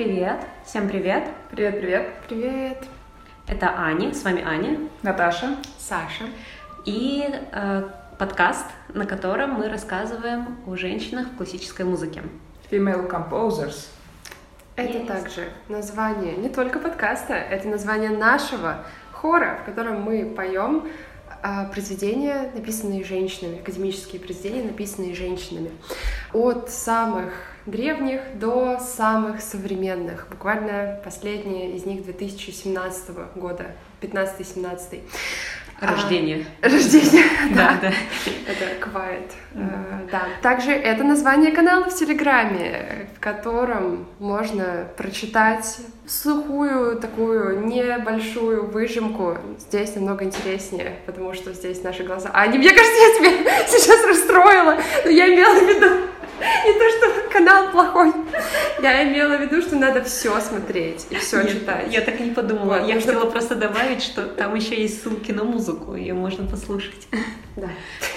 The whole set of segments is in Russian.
Привет, всем привет. Привет, привет. Привет. Это Аня, с вами Аня. Наташа. Саша. И э, подкаст, на котором мы рассказываем о женщинах в классической музыке. Female Composers. Это Есть. также название не только подкаста, это название нашего хора, в котором мы поем произведения, написанные женщинами, академические произведения, написанные женщинами. От самых древних до самых современных. Буквально последние из них 2017 года, 15-17. Рождение. А, рождение, Да, да. Это Quiet. Э, Да. Также это название канала в Телеграме, в котором можно прочитать сухую такую небольшую выжимку. Здесь намного интереснее, потому что здесь наши глаза. А, не, мне кажется, я тебя сейчас расстроила, но я имела в виду не то, что канал плохой. Я имела в виду, что надо все смотреть и все Нет, читать. Я так не подумала. Вот, я нужно- хотела просто добавить, что там еще есть ссылки на музыку, ее можно послушать. Да.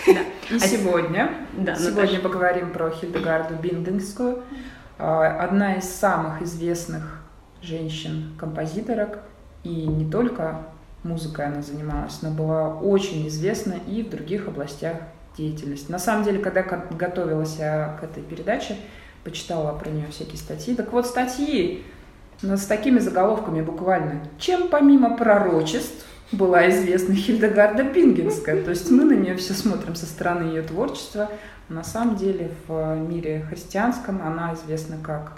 Да. И А сегодня, Да, сегодня Наташа. поговорим про Хильдегарду Биндингскую, А, одна из самых известных женщин-композиторок, и не только музыкой она занималась, но была очень известна и в других областях деятельности. На самом деле, когда ко- готовилась я к этой передаче, почитала про нее всякие статьи. Так вот, статьи с такими заголовками буквально. Чем помимо пророчеств была известна Хильдегарда Бингенская. То есть мы на нее все смотрим со стороны ее творчества. На самом деле в мире христианском она известна как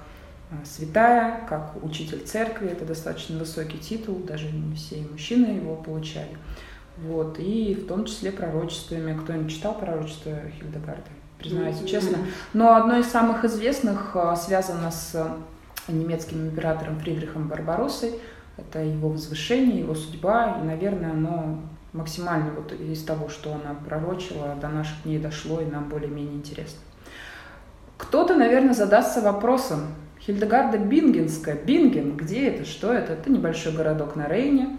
э, святая, как учитель церкви. Это достаточно высокий титул, даже не все мужчины его получали. Вот. И в том числе пророчествами. Кто-нибудь читал пророчество Хильдегарды? Признаюсь честно. Но одно из самых известных э, связано с э, немецким императором Фридрихом Барбароссой. Это его возвышение, его судьба, и, наверное, оно максимально вот из того, что она пророчила, до наших дней дошло, и нам более-менее интересно. Кто-то, наверное, задастся вопросом, Хильдегарда Бингенская, Бинген, где это, что это? Это небольшой городок на Рейне,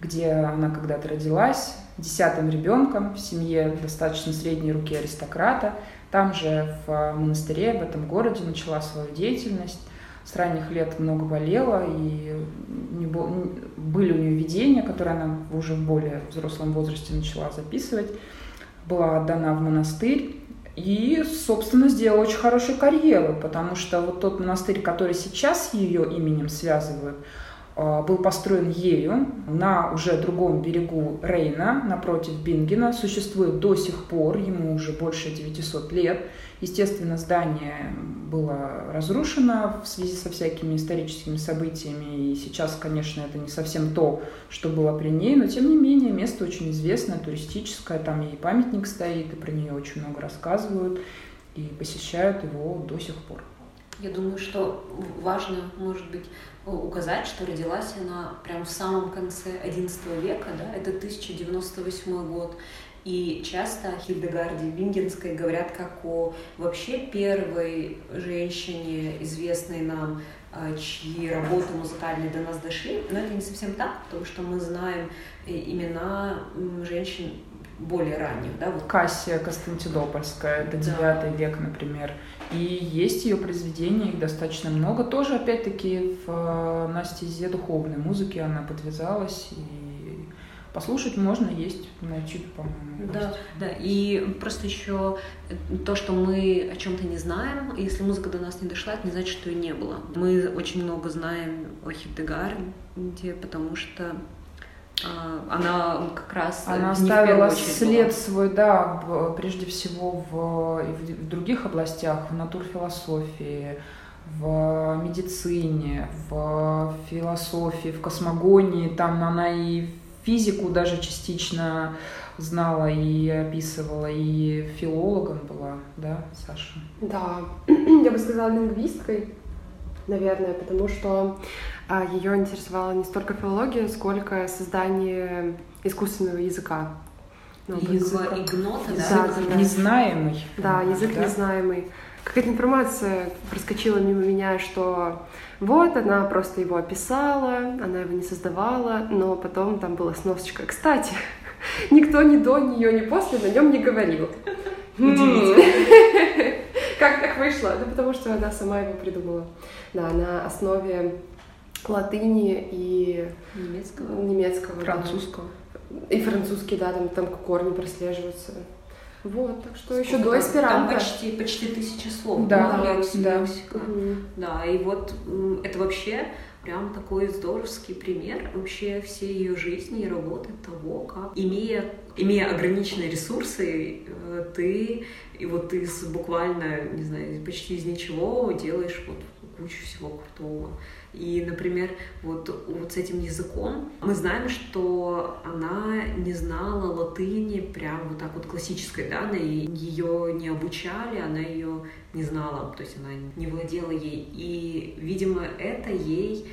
где она когда-то родилась, десятым ребенком в семье достаточно средней руки аристократа. Там же в монастыре, в этом городе начала свою деятельность. С ранних лет много болела, и были у нее видения, которые она уже в более взрослом возрасте начала записывать. Была отдана в монастырь и, собственно, сделала очень хорошую карьеру, потому что вот тот монастырь, который сейчас ее именем связывают, был построен ею на уже другом берегу Рейна, напротив Бингена, существует до сих пор, ему уже больше 900 лет. Естественно, здание было разрушено в связи со всякими историческими событиями, и сейчас, конечно, это не совсем то, что было при ней, но тем не менее место очень известное, туристическое, там и памятник стоит, и про нее очень много рассказывают, и посещают его до сих пор. Я думаю, что важно, может быть, указать, что родилась она прямо в самом конце XI века, да, это 1098 год. И часто о Хильдегарде Бингенской говорят как о вообще первой женщине, известной нам, а, чьи работы музыкальные до нас дошли. Но это не совсем так, потому что мы знаем э, имена женщин более ранних. Да? Вот Кассия Константинопольская, это Да. 9 век, например. И есть ее произведения, их достаточно много. Тоже, опять-таки, в э, на стезе духовной музыки она подвязалась. И послушать можно, есть на YouTube, по-моему. Да, есть. да, и просто еще то, что мы о чем-то не знаем, если музыка до нас не дошла, это не значит, что ее не было. Мы очень много знаем о Хильдегарде, потому что она как раз Она оставила след была. свой, да, прежде всего в, в других областях, в натурфилософии, в медицине, в философии, в космогонии. Там она и физику даже частично знала и описывала, и филологом была, да, Саша? Да, я бы сказала лингвисткой, наверное, потому что ее интересовала не столько филология, сколько создание искусственного языка. Ну, Язык игнота, Да, да? Незнаемый. Да, язык да? незнаемый. Какая-то информация проскочила мимо меня, что вот она просто его описала, она его не создавала, но потом там была сносочка. Кстати, никто ни до нее, ни после на нем не говорил. М. Как так вышло? Да потому что она сама его придумала. Да, на основе латыни и немецкого, немецкого французского. Да. И французский, да, там, там корни прослеживаются. Вот, так что Сколько еще до эсперанто. Там почти, почти тысяча слов. Да, да, да. Угу. да. И вот это вообще прям такой здоровский пример вообще всей ее жизни и работы того, как, имея, имея ограниченные ресурсы, э, ты и вот ты буквально, не знаю, почти из ничего делаешь вот кучу всего крутого. И, например, вот, вот с этим языком мы знаем, что она не знала латыни прям вот так вот классической, да, она ее не обучали, она ее не знала, то есть она не владела ей. И, видимо, это ей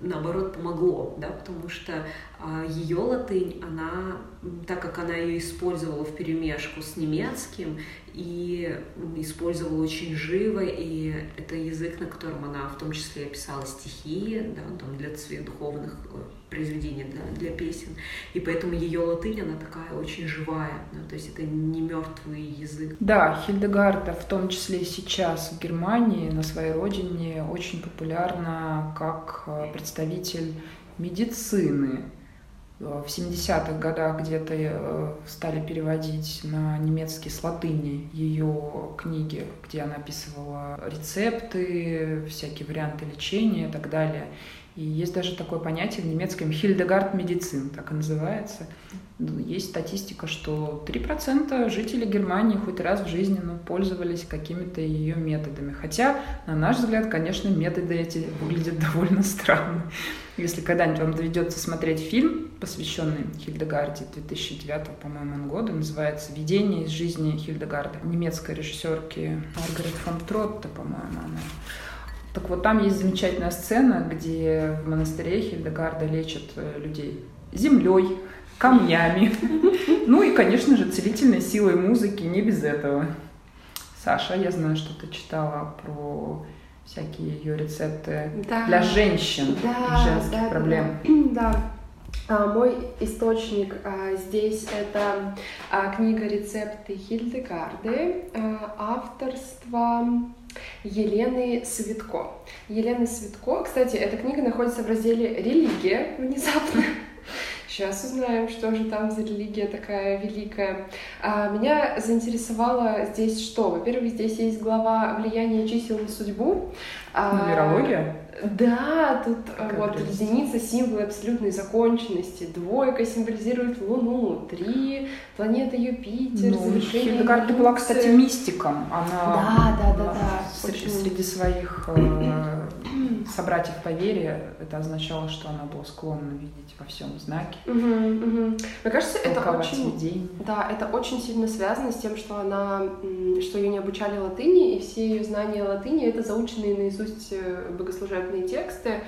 наоборот помогло, да, потому что а, ее латынь, она, так как она ее использовала в перемешку с немецким и использовала очень живо, и это язык, на котором она в том числе писала стихи, да, там для своих духовных э, произведений, для, для песен, и поэтому ее латынь, она такая очень живая, да, то есть это не мертвый язык. Да, Хильдегарда, в том числе сейчас в Германии, на своей родине, очень популярна как э, представитель медицины, в 70-х годах где-то э, стали переводить на немецкий с латыни ее книги, где она описывала рецепты, всякие варианты лечения и так далее. И есть даже такое понятие в немецком Хильдегард медицин, так и называется. Ну, есть статистика, что 3% жителей Германии хоть раз в жизни ну, пользовались какими-то ее методами. Хотя, на наш взгляд, конечно, методы эти выглядят довольно странно. Если когда-нибудь вам доведется смотреть фильм, посвященный Хильдегарде 2009, по-моему, года, называется «Видение из жизни Хильдегарда», немецкой режиссерки Маргарет фон Тротта, по-моему, она. Так вот, там есть замечательная сцена, где в монастыре Хильдегарда лечат э, людей землей, камнями. Ну и, конечно же, целительной силой музыки, не без этого. Саша, я знаю, что ты читала про всякие ее рецепты да. для женщин да, женских да, проблем. Да. да. А, мой источник а, здесь это а, книга рецепты Хильдегарды, а, авторства Елены Светко. Елена Светко, кстати, эта книга находится в разделе «Религия» внезапно. Сейчас узнаем, что же там за религия такая великая. А, меня заинтересовало здесь что? Во-первых, здесь есть глава влияния чисел на судьбу. А, Нумерология? Да, тут э, как вот прелесть. единица символ абсолютной законченности, двойка символизирует Луну, три планета Юпитер, ну, завершение. Хильдегарда была, кстати, мистиком. Она, да, да, да, да. Очень... среди своих э, собратьев по вере это означало, что она была склонна видеть во всем знаки. Угу, угу. Мне кажется, это очень, видение. да, это очень сильно связано с тем, что она, что ее не обучали латыни, и все ее знания латыни это заученные наизусть э, богослужебные тексты,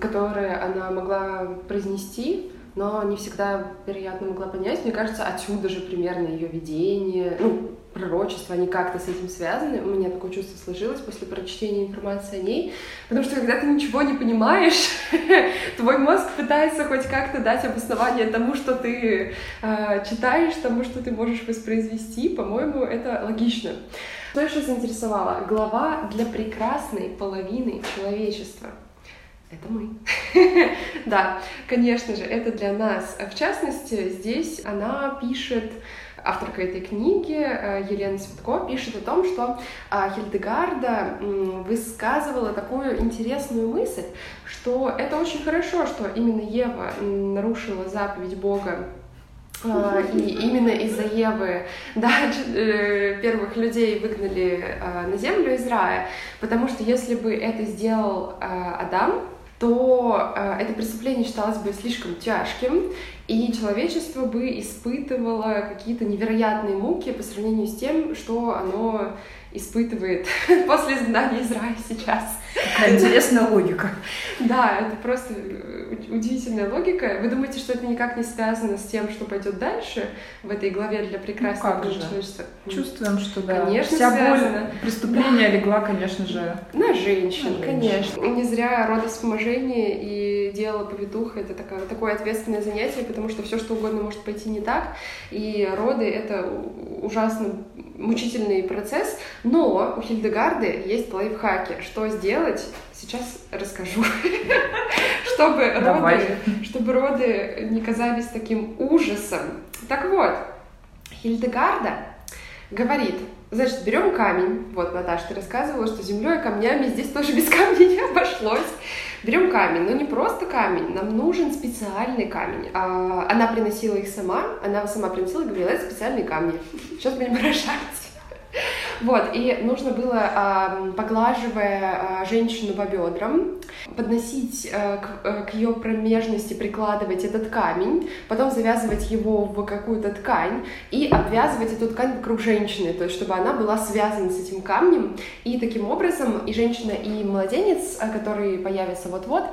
которые она могла произнести но не всегда, вероятно, могла понять. Мне кажется, отсюда же примерно ее видение, ну, пророчество, они как-то с этим связаны. У меня такое чувство сложилось после прочтения информации о ней. Потому что когда ты ничего не понимаешь, твой мозг пытается хоть как-то дать обоснование тому, что ты э, читаешь, тому, что ты можешь воспроизвести. По-моему, это логично. Что еще заинтересовало? Глава для прекрасной половины человечества. Это мы. да, конечно же, это для нас. В частности, здесь она пишет авторка этой книги э, Елена Цветко пишет о том, что а, Хильдегарда высказывала такую интересную мысль, что это очень хорошо, что именно Ева нарушила заповедь Бога и именно из-за Евы да, э, первых людей выгнали а, на землю из рая, потому что если бы это сделал Адам, то э, это преступление считалось бы слишком тяжким, и человечество бы испытывало какие-то невероятные муки по сравнению с тем, что оно испытывает после изгнания из рая сейчас. Интересная логика. Да, это просто э, удивительная логика. Вы думаете, что это никак не связано с тем, что пойдет дальше в этой главе для прекрасного ну, человечества? Чувствуем, что да. Конечно, Вся связано. боль преступления да. легла, конечно же, на женщин, на конечно. И не зря родовспоможение и дело повитуха — это такое, такое ответственное занятие, потому что все что угодно может пойти не так, и роды — это ужасно мучительный процесс, но у Хильдегарды есть лайфхаки. Что сделать, сейчас расскажу. чтобы, роды, чтобы роды не казались таким ужасом. Так вот, Хильдегарда говорит, значит, берем камень. Вот, Наташа, ты рассказывала, что землей камнями здесь тоже без камня не обошлось. Берем камень, но не просто камень, нам нужен специальный камень. А, она приносила их сама, она сама приносила и говорила, это специальные камни. Сейчас будем выражать. Вот, и нужно было, поглаживая а, женщину по бедрам, подносить э, э, к ее промежности, прикладывать этот камень, потом завязывать его в какую-то ткань и обвязывать эту ткань вокруг женщины, то есть чтобы она была связана с этим камнем. И таким образом и женщина, и младенец, э, который появится вот-вот,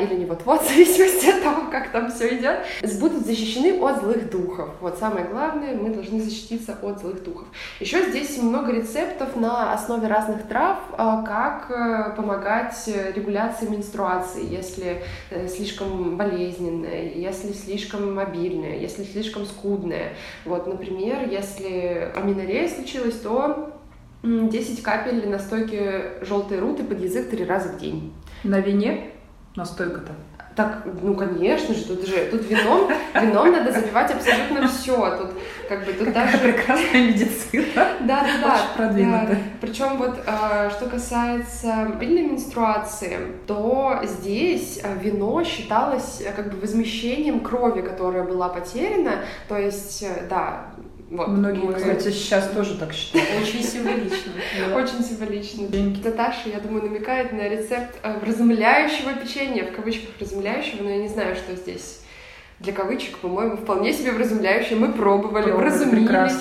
или не вот-вот, в зависимости от того, как там все идет, будут защищены от злых духов. Вот самое главное, мы должны защититься от злых духов. Еще здесь много рецептов на основе разных трав, а, как э, помогать регуляции менструации, если э, слишком болезненная, если слишком мобильная, если слишком скудная. Вот, например, если аминорея случилась, то 10 капель настойки желтой руты под язык три раза в день. На вине настойка-то? Так, ну конечно же, тут же тут вином, вином надо забивать абсолютно все. Тут как бы тут Какая даже прекрасная медицина. Да, да, да. Очень продвинутая. Причем вот э, что касается мобильной менструации, то здесь э, вино считалось э, как бы возмещением крови, которая была потеряна. То есть, да, вот. Многие, мы... кстати, сейчас тоже так считают. Очень символично. Очень символично. Наташа, я думаю, намекает на рецепт э, разумляющего печенья, в кавычках разумляющего, но я не знаю, что здесь для кавычек, по-моему, вполне себе вразумляющее. Мы пробовали, вразумились.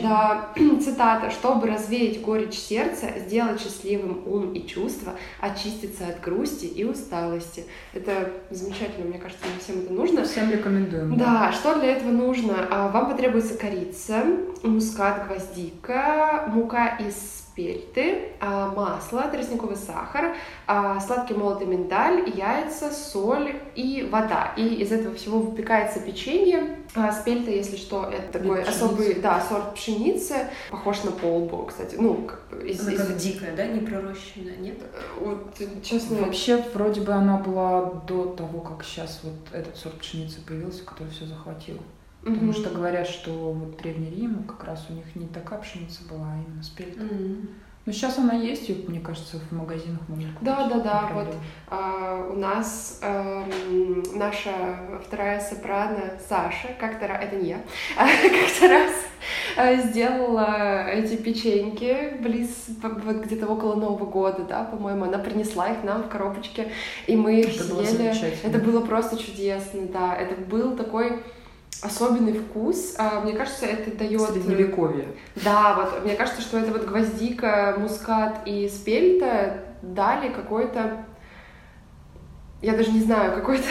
Да, цитата. «Чтобы развеять горечь сердца, сделать счастливым ум и чувства, очиститься от грусти и усталости». Это замечательно, мне кажется, нам всем это нужно. Всем рекомендуем. Да, что для этого нужно? А, вам потребуется корица, мускат, гвоздика, мука из спельты, а, масло, тростниковый сахар, а, сладкий молотый миндаль, яйца, соль и вода. И из этого всего выпекается печенье. А, спельта, если что, это такой пшеница. особый да, сорт пшеницы, похож на полбу, кстати. Ну, как, из, она из... как дикая, да, не пророщенная, нет? Вот, честно... Вообще, вроде бы она была до того, как сейчас вот этот сорт пшеницы появился, который все захватил. Потому mm-hmm. что говорят, что вот Древний Рим, как раз у них не такая пшеница была, а именно спельта. Mm-hmm. Но сейчас она есть, и, мне кажется, в магазинах можно купить. Да, да, да. Вот а, у нас а, наша вторая сопрано Саша, как-то раз, это не я, а, как-то раз а, сделала эти печеньки близ, вот где-то около Нового года, да, по-моему, она принесла их нам в коробочке, и мы их это съели. Было это было просто чудесно, да. Это был такой особенный вкус. А, мне кажется, это дает... Э, Средневековье. Да, вот мне кажется, что это вот гвоздика, мускат и спельта дали какой-то... Я даже не знаю, какой-то...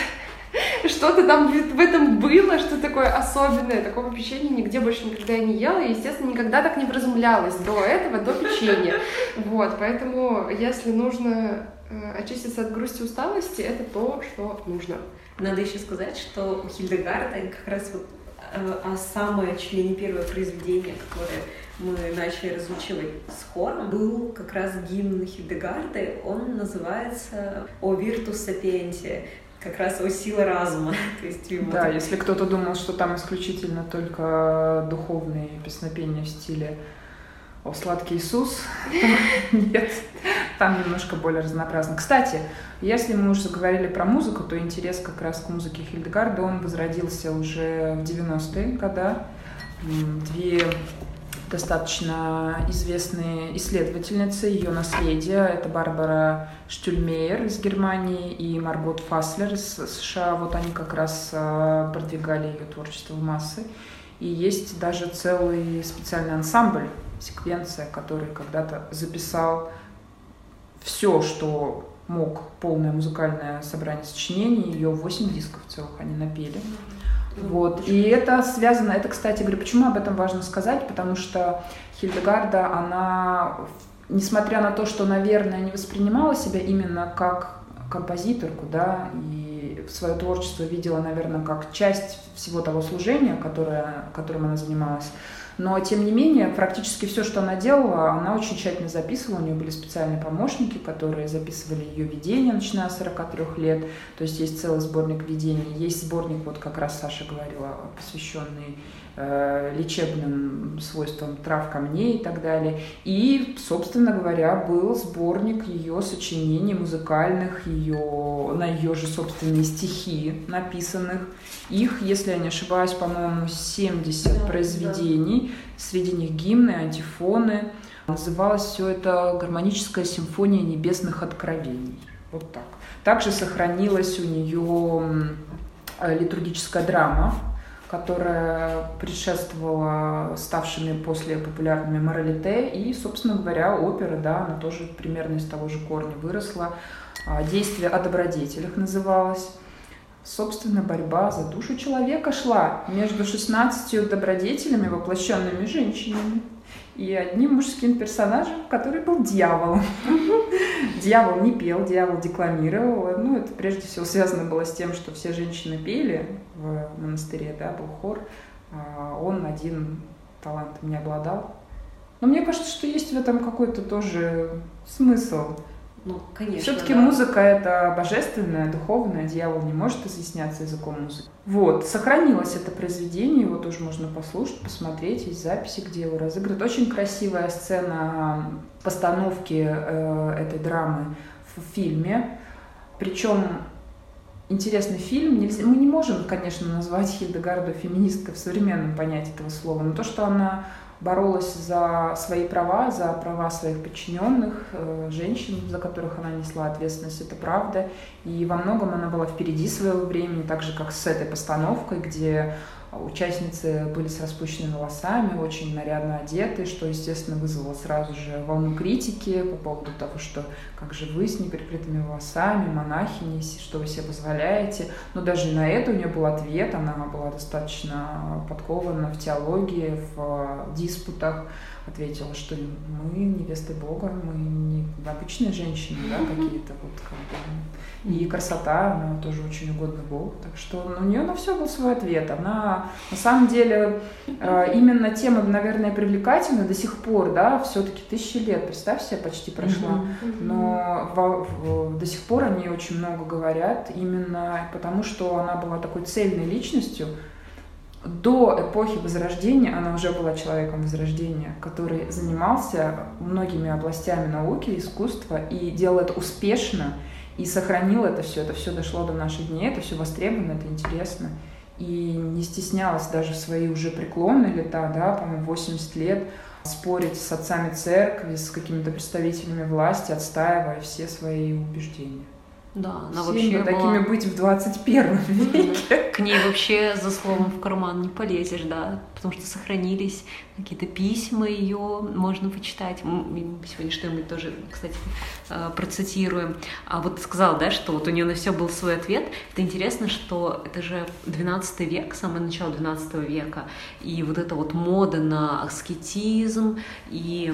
Что-то там в этом было, что такое особенное. Такого печенья нигде больше никогда я не ела. И, естественно, никогда так не вразумлялась до этого, до печенья. Вот, поэтому, если нужно э, очиститься от грусти и усталости, это то, что нужно. Надо еще сказать, что у Хильдегарда как раз вот э, а самое чуть ли не первое произведение, которое мы начали разучивать с хором, был как раз гимн Хильдегарды. Он называется «О виртус сапиенте», как раз о силе разума. То есть, да, если кто-то думал, что там исключительно только духовные песнопения в стиле «О сладкий Иисус», нет, там немножко более разнообразно. Кстати, если мы уже заговорили про музыку, то интерес как раз к музыке Хильдегарда, он возродился уже в 90-е годы. Две достаточно известные исследовательницы ее наследия. Это Барбара Штюльмейер из Германии и Маргот Фаслер из США. Вот они как раз а, продвигали ее творчество в массы. И есть даже целый специальный ансамбль, секвенция, который когда-то записал все, что мог полное музыкальное собрание сочинений, ее 8 дисков целых они напели. Вот. И это связано, это, кстати, говорю, почему об этом важно сказать, потому что Хильдегарда, она, несмотря на то, что, наверное, не воспринимала себя именно как композиторку, да, и свое творчество видела, наверное, как часть всего того служения, которое, которым она занималась, но, тем не менее, практически все, что она делала, она очень тщательно записывала. У нее были специальные помощники, которые записывали ее видения, начиная с 43 лет. То есть есть целый сборник видений. Есть сборник, вот как раз Саша говорила, посвященный лечебным свойствам трав, камней и так далее. И, собственно говоря, был сборник ее сочинений музыкальных, ее, на ее же собственные стихи написанных. Их, если я не ошибаюсь, по-моему, 70 да, произведений. Да. Среди них гимны, антифоны. Называлось все это «Гармоническая симфония небесных откровений». Вот так. Также сохранилась у нее литургическая драма которая предшествовала ставшими после популярными моралите. И, собственно говоря, опера, да, она тоже примерно из того же корня выросла. А, Действие о добродетелях называлось. Собственно, борьба за душу человека шла между 16 добродетелями, воплощенными женщинами и одним мужским персонажем, который был дьяволом. Дьявол не пел, дьявол декламировал. Ну, это прежде всего связано было с тем, что все женщины пели в монастыре, да, был хор. А он один талантом не обладал. Но мне кажется, что есть в этом какой-то тоже смысл. Ну, конечно. Все-таки да. музыка это божественная, духовная, дьявол не может изъясняться языком музыки. Вот, сохранилось это произведение, его тоже можно послушать, посмотреть, есть записи, где его разыгрывают. Очень красивая сцена постановки э, этой драмы в фильме. Причем интересный фильм. Нельзя, мы не можем, конечно, назвать Хильдегарду феминисткой в современном понятии этого слова, но то, что она боролась за свои права, за права своих подчиненных, э, женщин, за которых она несла ответственность, это правда. И во многом она была впереди своего времени, так же, как с этой постановкой, где Участницы были с распущенными волосами, очень нарядно одеты, что, естественно, вызвало сразу же волну критики по поводу того, что как же вы с неприкрытыми волосами, монахини, что вы себе позволяете. Но даже на это у нее был ответ, она была достаточно подкована в теологии, в диспутах, ответила, что мы невесты Бога, мы не обычные женщины, да, какие-то вот как бы. И красота, она тоже очень угодна Богу. Так что ну, у нее на все был свой ответ. Она на самом деле э, именно тема, наверное, привлекательна до сих пор, да, все-таки тысячи лет, представь себе, почти прошла. Но в, в, до сих пор они очень много говорят, именно потому что она была такой цельной личностью, до эпохи Возрождения она уже была человеком Возрождения, который занимался многими областями науки, искусства и делал это успешно и сохранил это все. Это все дошло до наших дней, это все востребовано, это интересно. И не стеснялась даже в свои уже преклонные лета, да, по-моему, 80 лет, спорить с отцами церкви, с какими-то представителями власти, отстаивая все свои убеждения. Да, она Всем вообще была... такими быть в 21 веке. К ней вообще за словом в карман не полезешь, да, потому что сохранились какие-то письма ее, можно почитать. Мы сегодня что-нибудь тоже, кстати, э, процитируем. А вот сказал, да, что вот у нее на все был свой ответ. Это интересно, что это же 12 век, самое начало 12 века, и вот эта вот мода на аскетизм и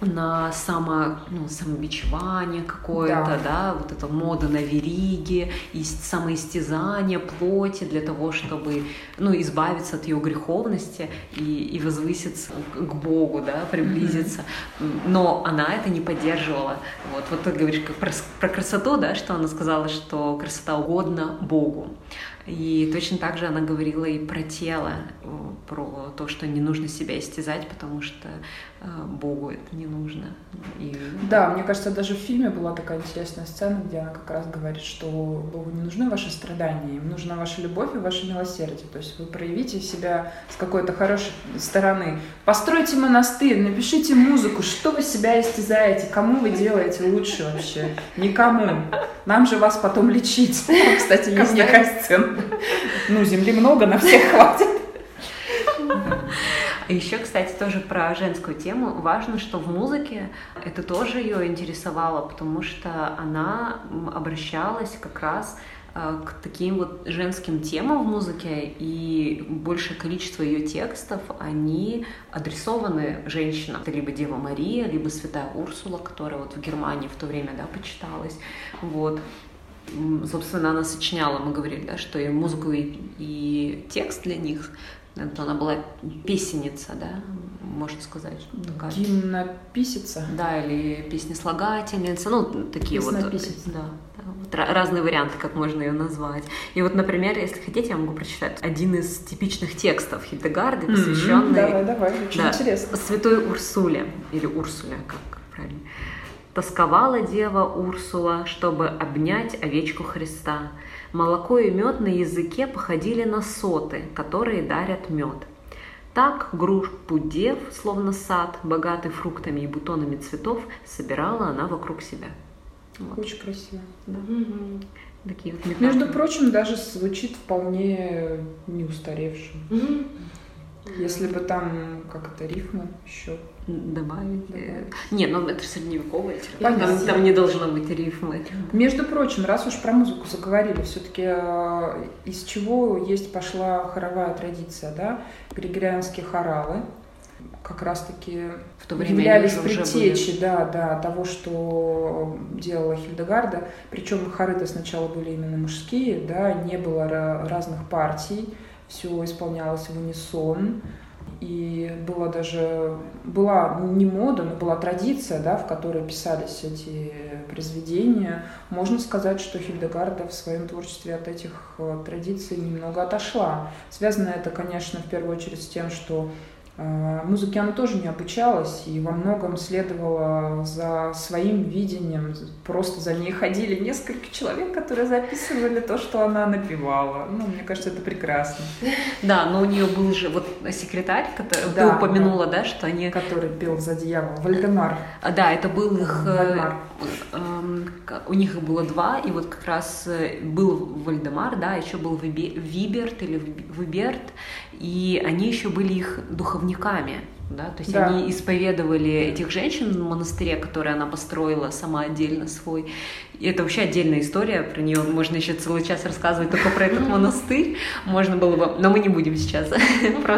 на само, ну, самобичевание какое-то, да. да, вот эта мода на вериги, и самоистязание плоти для того, чтобы, ну, избавиться от ее греховности и, и возвыситься к Богу, да, приблизиться. Mm-hmm. Но она это не поддерживала. Вот, вот ты говоришь как про, про красоту, да, что она сказала, что красота угодна Богу. И точно так же она говорила и про тело, про то, что не нужно себя истязать, потому что э, Богу это не нужно. И... Да, мне кажется, даже в фильме была такая интересная сцена, где она как раз говорит, что Богу не нужны ваши страдания, им нужна ваша любовь и ваше милосердие. То есть вы проявите себя с какой-то хорошей стороны. Постройте монастырь, напишите музыку, что вы себя истязаете, кому вы делаете лучше вообще? Никому. Нам же вас потом лечить. Кстати, есть такая сцена. Ну, земли много, на всех хватит. Еще, кстати, тоже про женскую тему. Важно, что в музыке это тоже ее интересовало, потому что она обращалась как раз э, к таким вот женским темам в музыке, и большее количество ее текстов, они адресованы женщинам. Это либо Дева Мария, либо Святая Урсула, которая вот в Германии в то время, да, почиталась. Вот собственно, она сочиняла, мы говорили, да, что и музыку, и, и текст для них, это она была песенница, да, можно сказать. Такая. Гимнописица. Да, или песнеслагательница, ну, такие вот. Да, да, вот разные варианты, как можно ее назвать. И вот, например, если хотите, я могу прочитать один из типичных текстов Хильдегарды, посвященный... Mm-hmm, давай, давай, очень да, интересно. Святой Урсуле, или Урсуле, как правильно. Тосковала дева Урсула, чтобы обнять овечку Христа. Молоко и мед на языке походили на соты, которые дарят мед. Так группу дев, словно сад, богатый фруктами и бутонами цветов, собирала она вокруг себя. Вот. Очень красиво. Да. Угу. Такие вот Между прочим, даже звучит вполне не устаревшим. Угу. Если бы там как это рифмы еще добавить. добавить. Не, ну это средневековая литература. Там, там не должно быть рифмы. Между прочим, раз уж про музыку заговорили, все-таки э, из чего есть пошла хоровая традиция, да? Григорианские хоралы как раз-таки в то время являлись предтечи да, да, того, что делала Хильдегарда. Причем хоры-то сначала были именно мужские, да, не было разных партий все исполнялось в унисон. И была даже, была не мода, но была традиция, да, в которой писались эти произведения. Можно сказать, что Хильдегарда в своем творчестве от этих э, традиций немного отошла. Связано это, конечно, в первую очередь с тем, что музыке она тоже не обучалась и во многом следовала за своим видением. Просто за ней ходили несколько человек, которые записывали то, что она напевала. Ну, мне кажется, это прекрасно. Да, но у нее был же вот секретарь, который да, ты упомянула, да. да, что они... Который пел за дьявола, Вальдемар. А, да, это был их... Э, Вальдемар. Эм, у них было два, и вот как раз э, был Вальдемар, да, еще был Виберт или Виберт, и они еще были их духовниками да, то есть да. они исповедовали этих женщин в монастыре, которые она построила сама отдельно свой. И это вообще отдельная история, про нее можно еще целый час рассказывать только про этот монастырь, можно было бы, но мы не будем сейчас.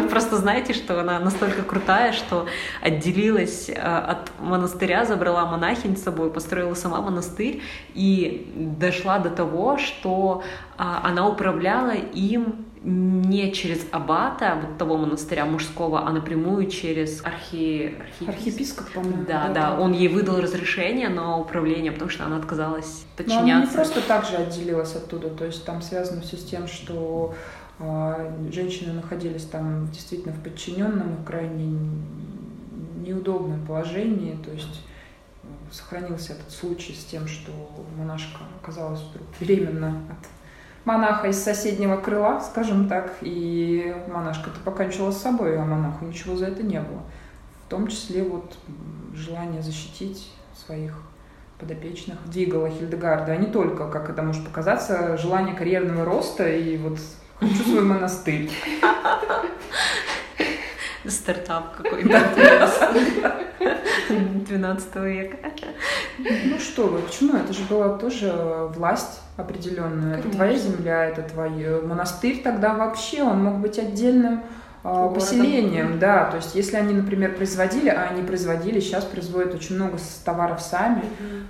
Просто знаете, что она настолько крутая, что отделилась э, от монастыря, забрала монахинь с собой, построила сама монастырь и дошла до того, что а, она управляла им не через аббата вот того монастыря мужского, а напрямую через архи... архиепископ. архиепископ, по-моему. Да, да, да, он ей выдал разрешение на управление, потому что она отказалась подчиняться. Но она не просто так же отделилась оттуда, то есть там связано все с тем, что э, женщины находились там действительно в подчиненном и крайне неудобном положении, то есть э, сохранился этот случай с тем, что монашка оказалась вдруг беременна от монаха из соседнего крыла, скажем так, и монашка-то покончила с собой, а монаху ничего за это не было. В том числе вот желание защитить своих подопечных двигало Хильдегарда, а не только, как это может показаться, желание карьерного роста и вот хочу свой монастырь. Стартап какой-то. 12 века. Ну что вы, почему? Это же была тоже власть определенная. Конечно. Это твоя земля, это твой монастырь тогда вообще, он мог быть отдельным а, поселением, да, то есть если они, например, производили, а они производили, сейчас производят очень много товаров сами,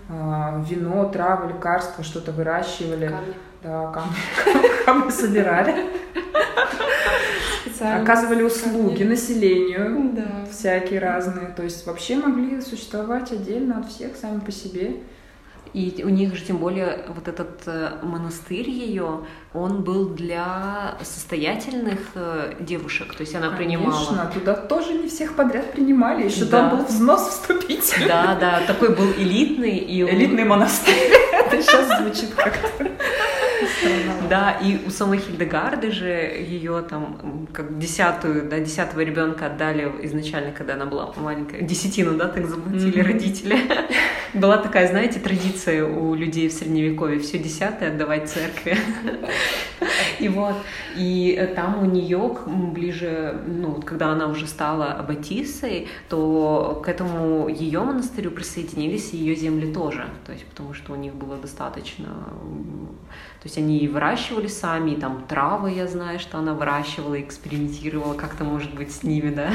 mm-hmm. вино, травы, лекарства, что-то выращивали, камни. Да, камни, камни собирали, оказывали услуги населению, да. всякие разные, то есть вообще могли существовать отдельно от всех сами по себе. И у них же тем более вот этот э, монастырь ее, он был для состоятельных э, девушек, то есть она Конечно, принимала. Конечно, туда тоже не всех подряд принимали, еще да. там был взнос вступительный. Да, да, такой был элитный и элитный монастырь. Это сейчас звучит как-то. Да, и у самой Хильдегарды же ее там как десятую, да, десятого ребенка отдали изначально, когда она была маленькая. Десятину, да, так заплатили родители. Была такая, знаете, традиция у людей в Средневековье все десятое отдавать церкви. И вот, и там у нее ближе, ну, когда она уже стала аббатисой, то к этому ее монастырю присоединились и ее земли тоже. То есть, потому что у них было достаточно то есть они и выращивали сами, и там травы, я знаю, что она выращивала, экспериментировала как-то, может быть, с ними, да?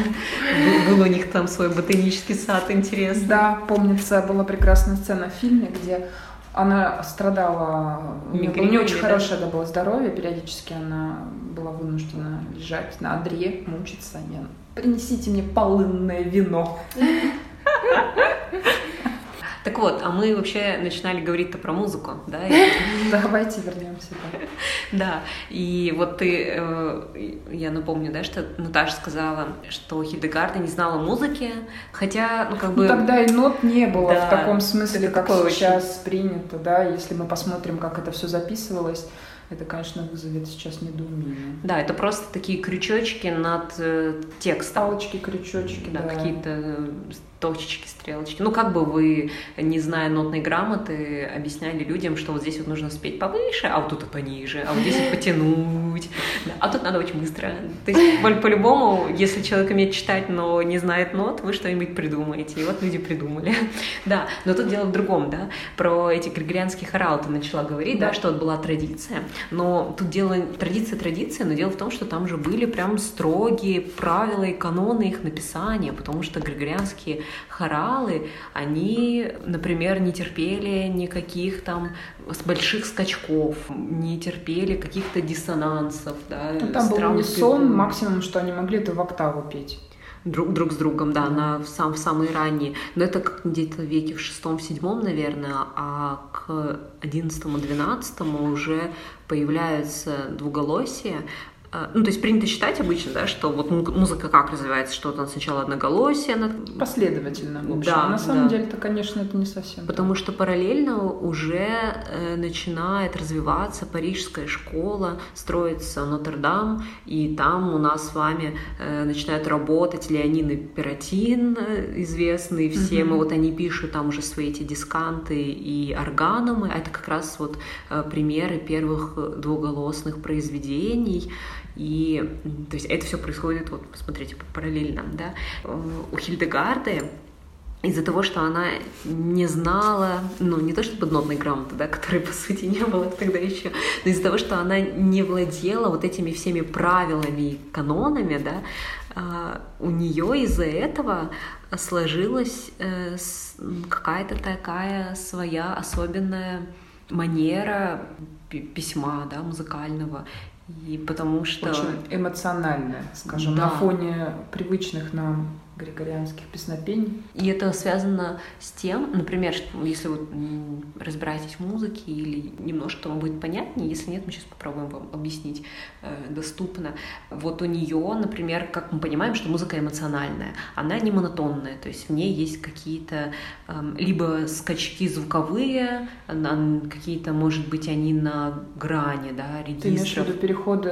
Был, был у них там свой ботанический сад интересный. Да, помнится, была прекрасная сцена в фильме, где она страдала, у нее, у нее очень да? хорошее да, было здоровье, периодически она была вынуждена лежать на одре, мучиться. Я, Принесите мне полынное вино. Так вот, а мы вообще начинали говорить-то про музыку, да? Давайте вернемся. Да, и вот ты, э, я напомню, да, что Наташа сказала, что Хильдегарда не знала музыки, хотя, ну, как бы... Ну, тогда и нот не было в таком смысле, как сейчас принято, да, если мы посмотрим, как это все записывалось, это, конечно, вызовет сейчас недоумение. Да, это просто такие крючочки над э, текстом. Палочки, крючочки, да. да. какие-то э, точечки, стрелочки. Ну, как бы вы, не зная нотной грамоты, объясняли людям, что вот здесь вот нужно спеть повыше, а вот тут пониже, а вот здесь вот потянуть, а тут надо очень быстро. То есть, по-любому, если человек умеет читать, но не знает нот, вы что-нибудь придумаете. И вот люди придумали. Да, но тут дело в другом, да, про эти григорианские хоралы ты начала говорить, да, да что вот была традиция. Но тут дело, традиция традиция, но дело в том, что там же были прям строгие правила и каноны их написания, потому что григорианские хоралы, они, например, не терпели никаких там с больших скачков, не терпели каких-то диссонансов, да. Ну, там был унисон, максимум, что они могли, это в октаву петь друг, друг с другом, да, на, в, сам, в самые ранние. Но это как где-то в веке в шестом, в седьмом, наверное, а к одиннадцатому, двенадцатому уже появляются двуголосия, ну, то есть принято считать обычно, да, что вот музыка как развивается, что там сначала одноголосие. Она... Последовательно, в общем. Да, На самом да. деле, это, конечно, это не совсем. Потому что параллельно уже э, начинает развиваться парижская школа, строится Нотр-Дам, и там у нас с вами э, начинают работать Леонин и Пиротин, э, известные всем, mm-hmm. и вот они пишут там уже свои эти дисканты и органумы, а это как раз вот э, примеры первых двуголосных произведений, и то есть это все происходит, вот посмотрите, параллельно, да. У Хильдегарды из-за того, что она не знала, ну, не то чтобы нотной грамоты, да, которой, по сути, не было тогда еще, но из-за того, что она не владела вот этими всеми правилами и канонами, да, а, у нее из-за этого сложилась э, какая-то такая своя особенная манера письма, да, музыкального. И потому что... Очень эмоциональная, скажем, да. на фоне привычных нам григорианских песнопений. И это связано с тем, например, что если вы разбираетесь в музыке или немножко вам будет понятнее, если нет, мы сейчас попробуем вам объяснить э, доступно. Вот у нее, например, как мы понимаем, что музыка эмоциональная, она не монотонная, то есть в ней есть какие-то э, либо скачки звуковые, какие-то, может быть, они на грани, да, регистров. Ты имеешь в виду переходы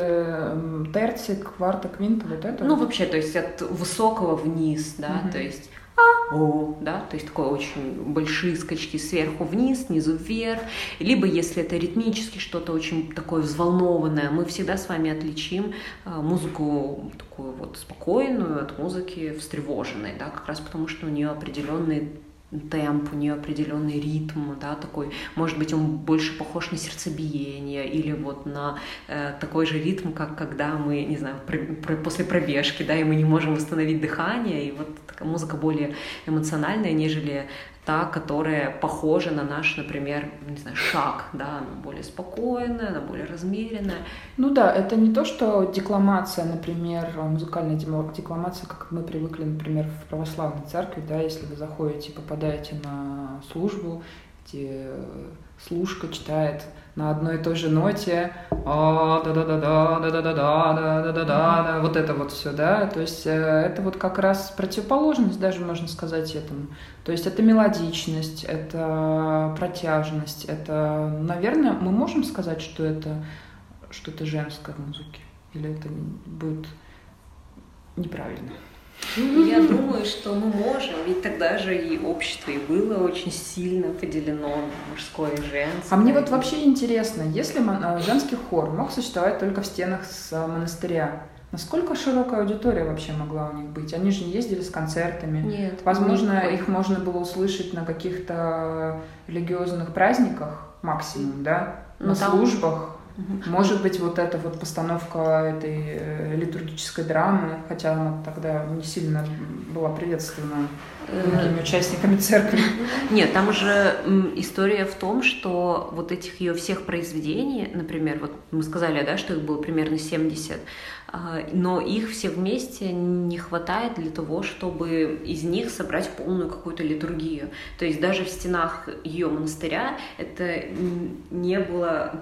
терцик, кварта, квинта, вот это? Ну, вообще, то есть от высокого вниз вниз, да, mm-hmm. то есть а, о, да, то есть такое очень большие скачки сверху вниз, снизу вверх, либо если это ритмически что-то очень такое взволнованное, мы всегда с вами отличим а, музыку такую вот спокойную от музыки встревоженной, да, как раз потому что у нее определенный темп, у нее определенный ритм, да, такой, может быть, он больше похож на сердцебиение или вот на э, такой же ритм, как когда мы, не знаю, про, про, после пробежки, да, и мы не можем восстановить дыхание, и вот такая музыка более эмоциональная, нежели та, которая похожа на наш, например, не знаю, шаг, да, она более спокойная, она более размеренная. Ну да, это не то, что декламация, например, музыкальная декламация, как мы привыкли, например, в православной церкви, да, если вы заходите, попадаете на службу, где служка читает на одной и той же ноте, а, да да да да да да да да да да да вот это вот все, да, то есть это вот как раз противоположность даже можно сказать этому. То есть это мелодичность, это протяжность, это, наверное, мы можем сказать, что это что-то женское в музыке, или это будет неправильно. Я думаю, что мы можем, ведь тогда же и общество и было очень сильно поделено мужское и женское. А мне вот вообще интересно, если э, женский хор мог существовать только в стенах с э, монастыря, Насколько широкая аудитория вообще могла у них быть? Они же не ездили с концертами. Нет. Возможно, нет. их можно было услышать на каких-то религиозных праздниках максимум, да? Ну, на там... службах. Может быть, вот эта вот постановка этой э, литургической драмы, хотя она тогда не сильно была приветствована другими э, участниками церкви. Нет, там же история в том, что вот этих ее всех произведений, например, вот мы сказали, да, что их было примерно 70, а, но их все вместе не хватает для того, чтобы из них собрать полную какую-то литургию. То есть даже в стенах ее монастыря это не было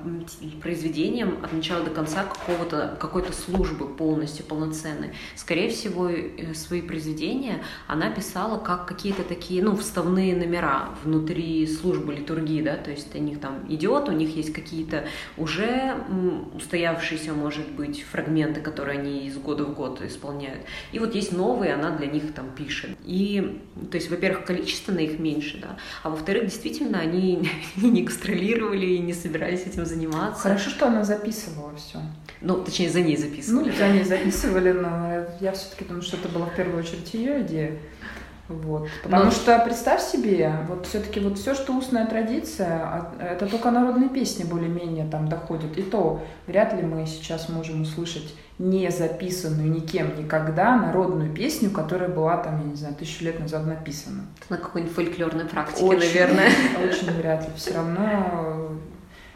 произведением от начала до конца какого-то, какой-то службы полностью полноценной. Скорее всего, э, свои произведения она писала как какие-то такие, ну, вставные номера внутри службы литургии, да, то есть у них там идет, у них есть какие-то уже устоявшиеся, может быть, фрагменты, которые которые они из года в год исполняют. И вот есть новые, она для них там пишет. И, то есть, во-первых, количественно их меньше, да, а во-вторых, действительно, они не гастролировали и не собирались этим заниматься. Хорошо, что она записывала все. Ну, точнее, за ней записывали. Ну, за ней записывали, но я все-таки думаю, что это была в первую очередь ее идея. Вот. Потому Но... что представь себе, вот все-таки вот все, что устная традиция, а, это только народные песни более-менее там доходят. И то вряд ли мы сейчас можем услышать не записанную никем никогда народную песню, которая была там, я не знаю, тысячу лет назад написана. На какой-нибудь фольклорной практике, очень, наверное. Очень вряд ли. Все равно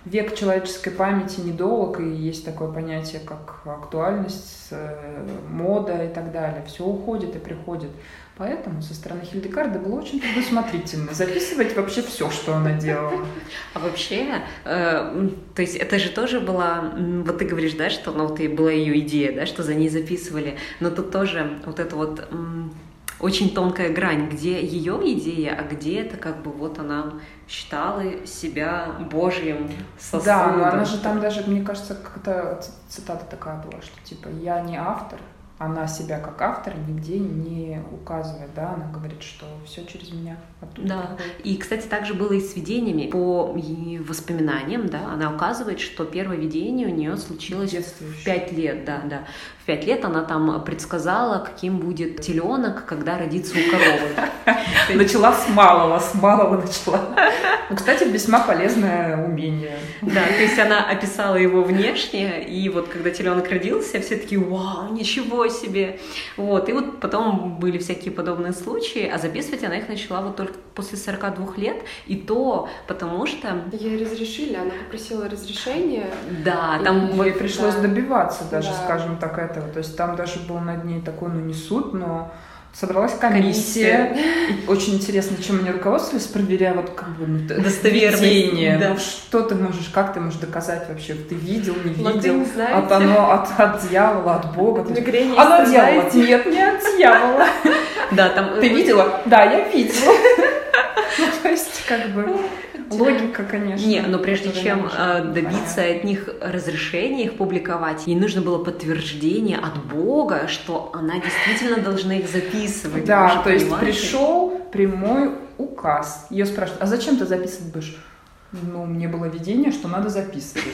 век человеческой памяти недолг, и есть такое понятие, как актуальность, э, мода и так далее. Все уходит и приходит. Поэтому со стороны Хильдекарда было очень предусмотрительно записывать вообще все, что она делала. А вообще, э, то есть это же тоже была, вот ты говоришь, да, что ну, вот и была ее идея, да, что за ней записывали, но тут тоже вот это вот очень тонкая грань, где ее идея, а где это как бы вот она считала себя Божьим сосудом. Да, но она же там даже, мне кажется, какая-то цитата такая была, что типа «я не автор, она себя как автор нигде не указывает, да, она говорит, что все через меня. Оттуда да, приходит. и, кстати, также было и с видениями. По воспоминаниям, да, она указывает, что первое видение у нее случилось в пять лет, да, да. В пять лет она там предсказала, каким будет теленок, когда родится у коровы. Начала с малого, с малого начала. Ну, кстати, весьма полезное умение. Да, то есть она описала его внешне, и вот когда теленок родился, все такие, вау, ничего себе. Вот, и вот потом были всякие подобные случаи, а записывать она их начала вот только после 42 лет, и то потому что... Ей разрешили, она попросила разрешения. Да, там... Ей пришлось да. добиваться даже, да. скажем так, этого. То есть там даже был над ней такой, ну не суд, но собралась комиссия. комиссия. очень интересно, чем они руководствовались, проверяя вот как бы ну, достоверность. Да. Ну, что ты можешь, как ты можешь доказать вообще, ты видел, не видел, не от оно от, от дьявола, от Бога. Мигрени оно дьявола, нет, не от дьявола. Да, там... Ты видела? Да, я видела. Ну, то есть, как бы... Логика, конечно. Не, но прежде чем э, добиться от них разрешения их публиковать, ей нужно было подтверждение от Бога, что она действительно должна их записывать. Да, то есть пришел прямой указ. Ее спрашивают, а зачем ты записывать будешь? Ну, мне было видение, что надо записывать.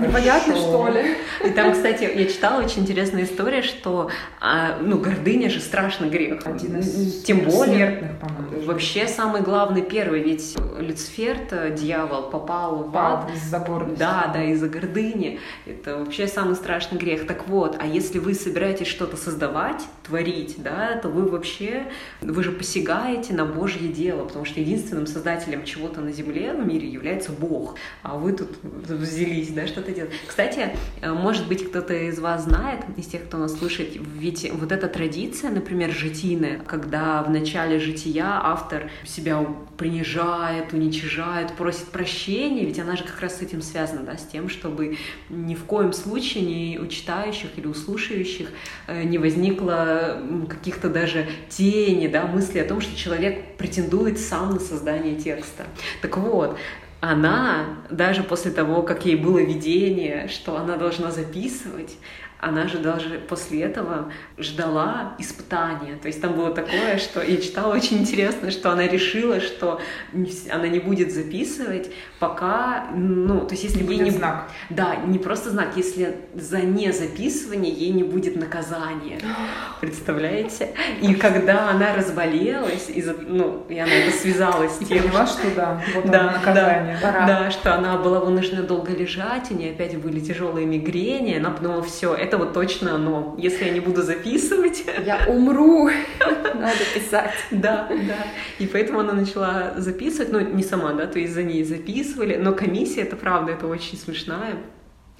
Непонятно, что ли? И там, кстати, я читала очень интересная история, что, а, ну, гордыня же страшный грех. Один из Тем более, по-моему. Вообще самый главный первый, ведь Люцифер, дьявол, попал в ад. Из-за гордости. Да, да, из-за гордыни. Это вообще самый страшный грех. Так вот, а если вы собираетесь что-то создавать, творить, да, то вы вообще, вы же посягаете на Божье дело, потому что единственным создателем чего-то на земле, в мире является Бог. А вы тут взялись, да, что что-то делать. Кстати, э, может быть, кто-то из вас знает, из тех, кто нас слушает, ведь вот эта традиция, например, житийная, когда в начале жития автор себя принижает, уничижает, просит прощения, ведь она же как раз с этим связана, да, с тем, чтобы ни в коем случае ни у читающих или у слушающих э, не возникло каких-то даже тени, да, мысли о том, что человек претендует сам на создание текста. Так вот, она, даже после того, как ей было видение, что она должна записывать, она же даже после этого ждала испытания. То есть там было такое, что я читала очень интересно, что она решила, что она не будет записывать, пока, ну, то есть если не ей не знак. Да, не просто знак, если за незаписывание ей не будет наказания. Представляете? И когда она разболелась, из ну, и она это связала с тем, поняла, что да, вот да, наказание. Да, да, что она была вынуждена долго лежать, у нее опять были тяжелые мигрени, она подумала, все, это вот точно оно. Если я не буду записывать... Я умру, надо писать. Да, да. И поэтому она начала записывать, ну, не сама, да, то есть за ней записывали, но комиссия, это правда, это очень смешная.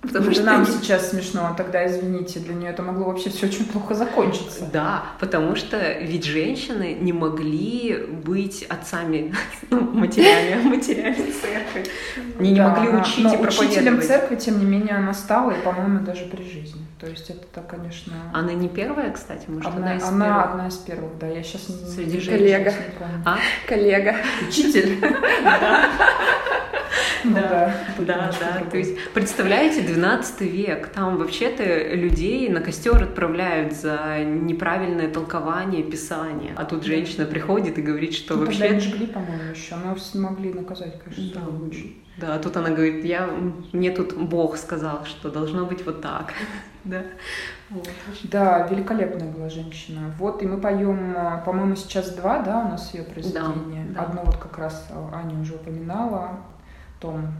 Потому что нам сейчас смешно, а тогда, извините, для нее это могло вообще все очень плохо закончиться. Да, потому что ведь женщины не могли быть отцами, ну, матерями, матерями церкви. Они не могли учить и учителем церкви, тем не менее, она стала, и, по-моему, даже при жизни. То есть это, конечно... Она не первая, кстати, может, одна, одна из она первых? одна из первых, да. Я сейчас Среди женщин Коллега. не помню. А? Коллега. Учитель. Ну да, да, да. То есть, представляете, 12 век, там вообще-то людей на костер отправляют за неправильное толкование Писания. А тут женщина приходит и говорит, что ну, вообще... Тогда жгли, по-моему, еще, но не могли наказать, конечно, да. лучше. Да, а тут она говорит, я, мне тут Бог сказал, что должно быть вот так. да. Вот. Да, великолепная была женщина. Вот, и мы поем, по-моему, сейчас два, да, у нас ее произведение. Да, да. Одно вот как раз Аня уже упоминала, том,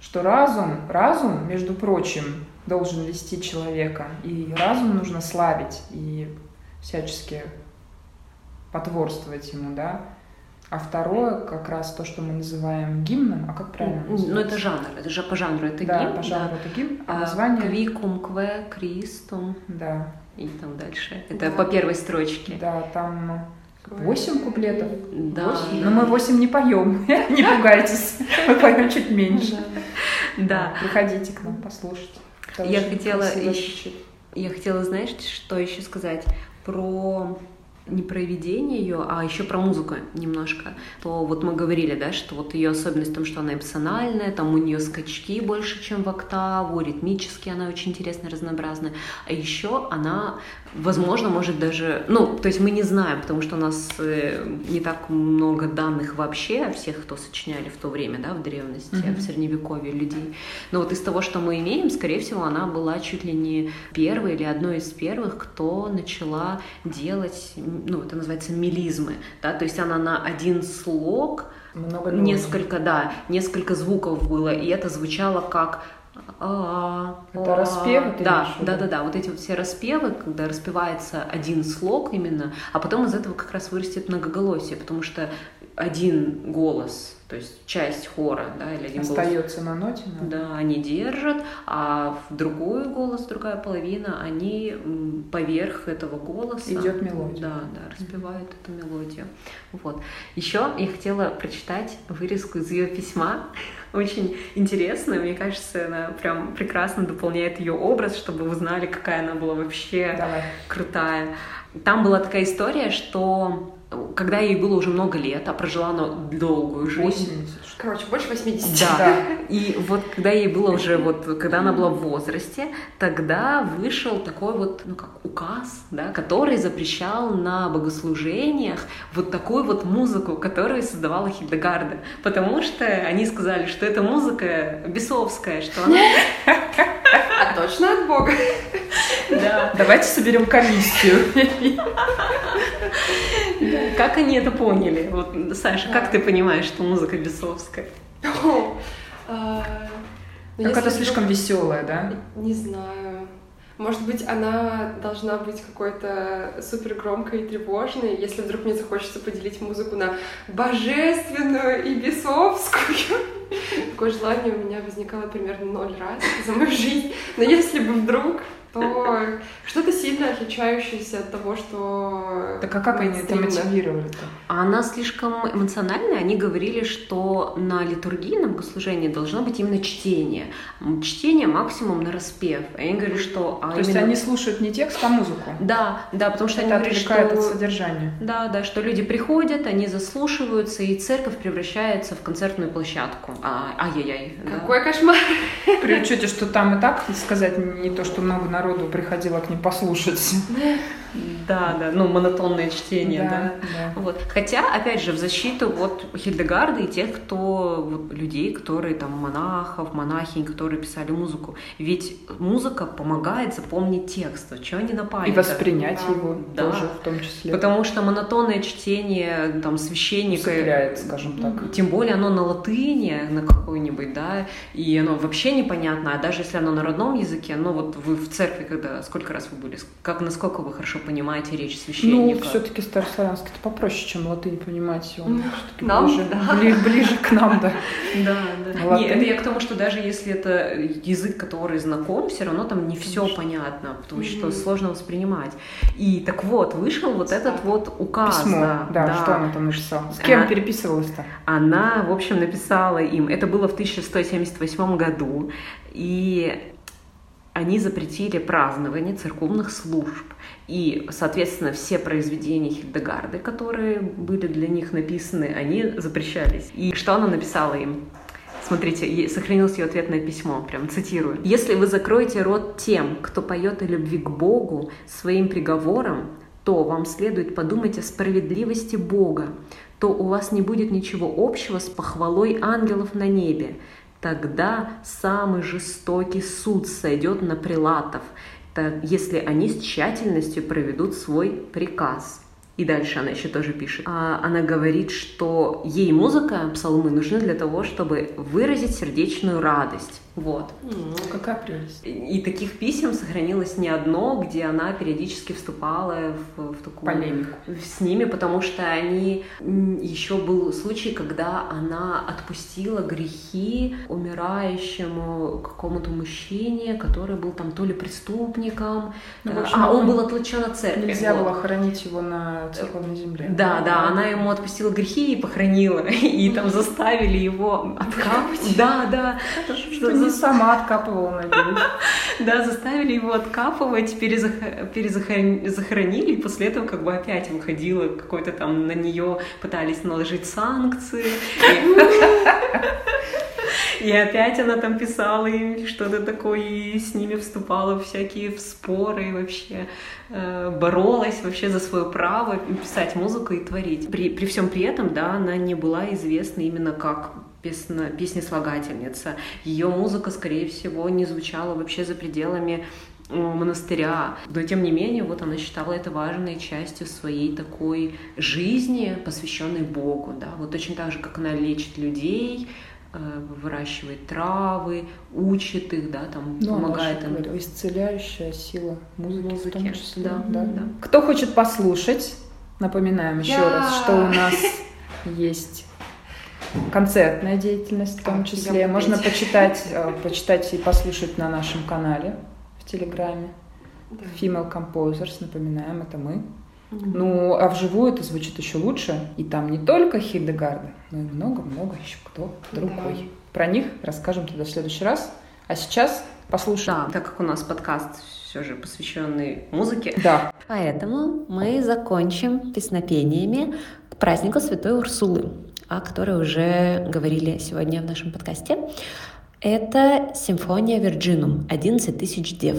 что разум, разум, между прочим, должен вести человека, и разум нужно славить и всячески потворствовать ему, да. А второе, как раз то, что мы называем гимном, а как правильно называется? Ну, это жанр, это же по жанру это да, гимн. по жанру да. это гимн, а, а название... Квикум, кве, кристум. Да. И там дальше. Это да. по первой строчке. Да, там Восемь куплетов? Да. 8. Но мы восемь не поем, не пугайтесь. Мы поем чуть меньше. Да. Приходите к нам послушать. Я хотела, я хотела, знаешь, что еще сказать про не про видение ее, а еще про музыку немножко, то вот мы говорили, да, что вот ее особенность в том, что она эмоциональная, там у нее скачки больше, чем в октаву, ритмически она очень интересная, разнообразная, а еще она Возможно, может даже, ну, то есть мы не знаем, потому что у нас э, не так много данных вообще всех, кто сочиняли в то время, да, в древности, mm-hmm. в средневековье людей. Но вот из того, что мы имеем, скорее всего, она была чуть ли не первой или одной из первых, кто начала делать, ну, это называется мелизмы, да, то есть она на один слог много несколько, да, несколько звуков было, и это звучало как это распевы? Да, да, да, да. Вот эти вот все распевы, когда распевается один слог именно, а потом из этого как раз вырастет многоголосие, потому что один голос то есть часть хора, да, или один Остается голос. на ноте. Да. да, они держат, а в другой голос, другая половина, они поверх этого голоса... Идет мелодия. Да, да, распевают эту мелодию. Вот. Еще я хотела прочитать вырезку из ее письма. Очень интересно, мне кажется, она прям прекрасно дополняет ее образ, чтобы вы знали, какая она была вообще Давай. крутая. Там была такая история, что когда ей было уже много лет, а прожила она долгую жизнь. 80. Короче, больше 80. Да. да. И вот когда ей было уже, вот, когда она была в возрасте, тогда вышел такой вот, ну как, указ, да, который запрещал на богослужениях вот такую вот музыку, которую создавала Хильдегарда. Потому что они сказали, что эта музыка бесовская, что она... А точно от Бога? Да. Давайте соберем комиссию. Как они это поняли? Вот, Саша, как ты понимаешь, что музыка бесовская? А, ну, слишком веселая, да? Не знаю. Может быть, она должна быть какой-то супер громкой и тревожной, если вдруг мне захочется поделить музыку на божественную и бесовскую. Такое желание у меня возникало примерно ноль раз за мою жизнь. Но если бы вдруг то что-то сильно отличающееся от того, что... Так а как они это мотивировали-то? А она слишком эмоциональная. Они говорили, что на литургии, на богослужении должно быть именно чтение. Чтение максимум на распев. А они говорили, что... А То именно... есть они слушают не текст, а музыку? Да, да, потому что это они говорят, что... от содержания. Да, да, что люди приходят, они заслушиваются, и церковь превращается в концертную площадку. А, ай-яй-яй. Какой да. кошмар! При учете, что там и так, сказать, не то, что много народу приходило к ним послушать. Да, да, ну монотонное чтение, да. Да, да. Вот. Хотя, опять же, в защиту вот Хильдегарда и тех, кто вот, людей, которые там монахов, монахинь, которые писали музыку. Ведь музыка помогает запомнить текст, что они на память. И воспринять Да. его Да. тоже в том числе. Потому что монотонное чтение там священника Цепляет, скажем так. Тем более оно на латыни, на какой-нибудь, да, и оно вообще непонятно, а даже если оно на родном языке, ну вот вы в церкви, когда, сколько раз вы были, как, насколько вы хорошо понимаете речь Ну, священника? все-таки старославянский это попроще, чем латынь понимать. Он Ну, нам, ближе, да. бли- ближе к нам, да. Да, да. Латынь. Не, это я к тому, что даже если это язык, который знаком, все равно там не все Конечно. понятно, потому что сложно воспринимать. И так вот, вышел вот этот вот указ. Письмо, да, да, что она там написала. С кем переписывалась-то? Она, в общем, написала им, это было в 1178 году, и они запретили празднование церковных служб. И, соответственно, все произведения Хильдегарды, которые были для них написаны, они запрещались. И что она написала им? Смотрите, сохранилось ее ответное письмо, прям цитирую. «Если вы закроете рот тем, кто поет о любви к Богу своим приговором, то вам следует подумать о справедливости Бога, то у вас не будет ничего общего с похвалой ангелов на небе. Тогда самый жестокий суд сойдет на прилатов, если они с тщательностью проведут свой приказ. И дальше она еще тоже пишет. А, Она говорит, что ей музыка, псалмы нужны для того, чтобы выразить сердечную радость. Вот. Какая прелесть. И и таких писем сохранилось не одно, где она периодически вступала в, в такую Полемику. с ними, потому что они еще был случай, когда она отпустила грехи умирающему какому-то мужчине, который был там то ли преступником, Ну, э, общем, а он он- был отлучен от церкви. Нельзя Вот. было хоронить его на церковной земле. Да, да, она ему отпустила грехи и похоронила, и там заставили его откапывать. Да, да. Что не сама откапывала, надеюсь. Да, заставили его откапывать, перезах- перезахорон- захоронили, и после этого как бы опять выходило какой-то там на нее пытались наложить санкции. И, и опять она там писала им что-то такое, и с ними вступала в всякие споры, и вообще э, боролась вообще за свое право писать музыку и творить. При, при всем при этом, да, она не была известна именно как песно, песнеслагательница. Ее музыка, скорее всего, не звучала вообще за пределами э, монастыря. Но тем не менее, вот она считала это важной частью своей такой жизни, посвященной Богу. Да? Вот точно так же, как она лечит людей, э, выращивает травы, учит их, да, там Ну, помогает им. говорила, исцеляющая сила музыки, в Музыки, том числе. да, да. да. Кто хочет послушать, напоминаем еще раз, что у нас есть концертная деятельность в том числе. я Можно почитать, э, почитать и послушать на нашем канале в Телеграме. Да. Female Composers, напоминаем, это мы. Мгм. Ну, а вживую это звучит еще лучше. И там не только Хильдегарда, но и много-много еще кто другой. Да. Про них расскажем тогда в следующий раз. А сейчас послушаем. Да, так как у нас подкаст все же посвященный музыке, Да. Поэтому мы закончим песнопениями к празднику Святой Урсулы, о которой уже говорили сегодня в нашем подкасте. Это симфония Вирджинум, 11 тысяч дев.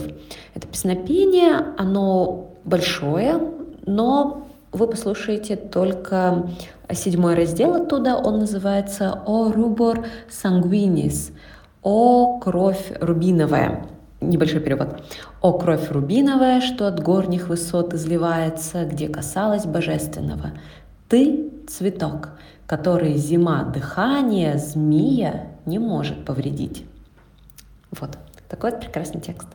Это песнопение, оно большое, но вы послушаете только седьмой раздел оттуда, он называется «О рубор сангвинис», «О кровь рубиновая». Небольшой перевод. «О кровь рубиновая, что от горних высот изливается, где касалась божественного. Ты — цветок, который зима дыхания змея не может повредить». Вот. Такой вот прекрасный текст.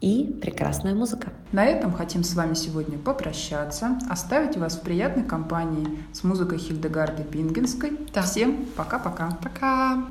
И прекрасная музыка. На этом хотим с вами сегодня попрощаться, оставить вас в приятной компании с музыкой Хильдегарды Бингенской. Да. Всем пока-пока. Пока.